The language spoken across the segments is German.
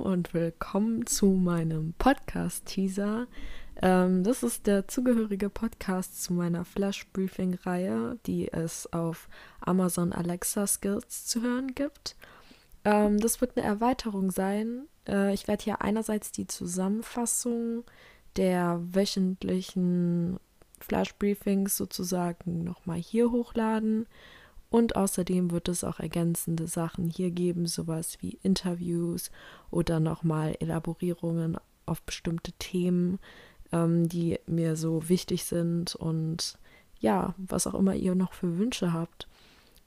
und willkommen zu meinem Podcast-Teaser. Ähm, das ist der zugehörige Podcast zu meiner Flash-Briefing-Reihe, die es auf Amazon Alexa Skills zu hören gibt. Ähm, das wird eine Erweiterung sein. Äh, ich werde hier einerseits die Zusammenfassung der wöchentlichen Flash-Briefings sozusagen nochmal hier hochladen. Und außerdem wird es auch ergänzende Sachen hier geben, sowas wie Interviews oder nochmal Elaborierungen auf bestimmte Themen, ähm, die mir so wichtig sind und ja, was auch immer ihr noch für Wünsche habt.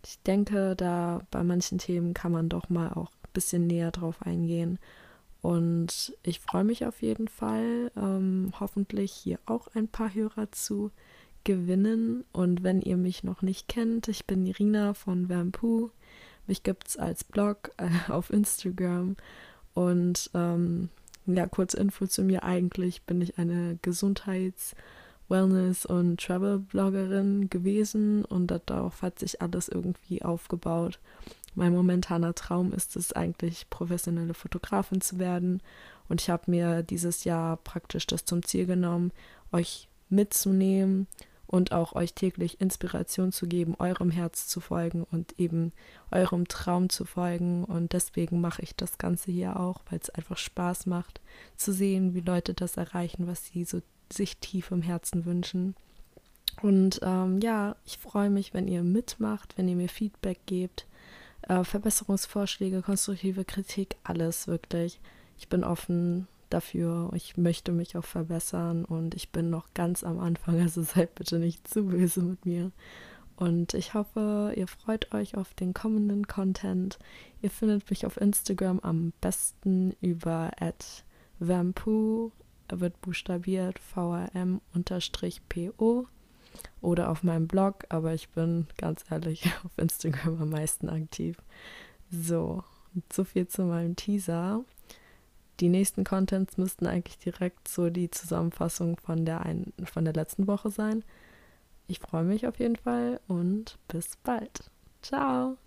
Ich denke, da bei manchen Themen kann man doch mal auch ein bisschen näher drauf eingehen. Und ich freue mich auf jeden Fall, ähm, hoffentlich hier auch ein paar Hörer zu gewinnen. Und wenn ihr mich noch nicht kennt, ich bin Irina von Vampu. Mich gibt es als Blog äh, auf Instagram. Und ähm, ja, kurz Info zu mir. Eigentlich bin ich eine Gesundheits-, Wellness- und Travel-Bloggerin gewesen und darauf hat sich alles irgendwie aufgebaut. Mein momentaner Traum ist es eigentlich, professionelle Fotografin zu werden. Und ich habe mir dieses Jahr praktisch das zum Ziel genommen, euch mitzunehmen und auch euch täglich Inspiration zu geben, eurem Herz zu folgen und eben eurem Traum zu folgen. Und deswegen mache ich das Ganze hier auch, weil es einfach Spaß macht, zu sehen, wie Leute das erreichen, was sie so sich tief im Herzen wünschen. Und ähm, ja, ich freue mich, wenn ihr mitmacht, wenn ihr mir Feedback gebt, äh, Verbesserungsvorschläge, konstruktive Kritik, alles wirklich. Ich bin offen dafür. Ich möchte mich auch verbessern und ich bin noch ganz am Anfang, also seid bitte nicht zu böse mit mir. Und ich hoffe, ihr freut euch auf den kommenden Content. Ihr findet mich auf Instagram am besten über @vampu wird buchstabiert vrm-po oder auf meinem Blog, aber ich bin ganz ehrlich auf Instagram am meisten aktiv. So, so viel zu meinem Teaser die nächsten Contents müssten eigentlich direkt so die Zusammenfassung von der, ein, von der letzten Woche sein. Ich freue mich auf jeden Fall und bis bald. Ciao.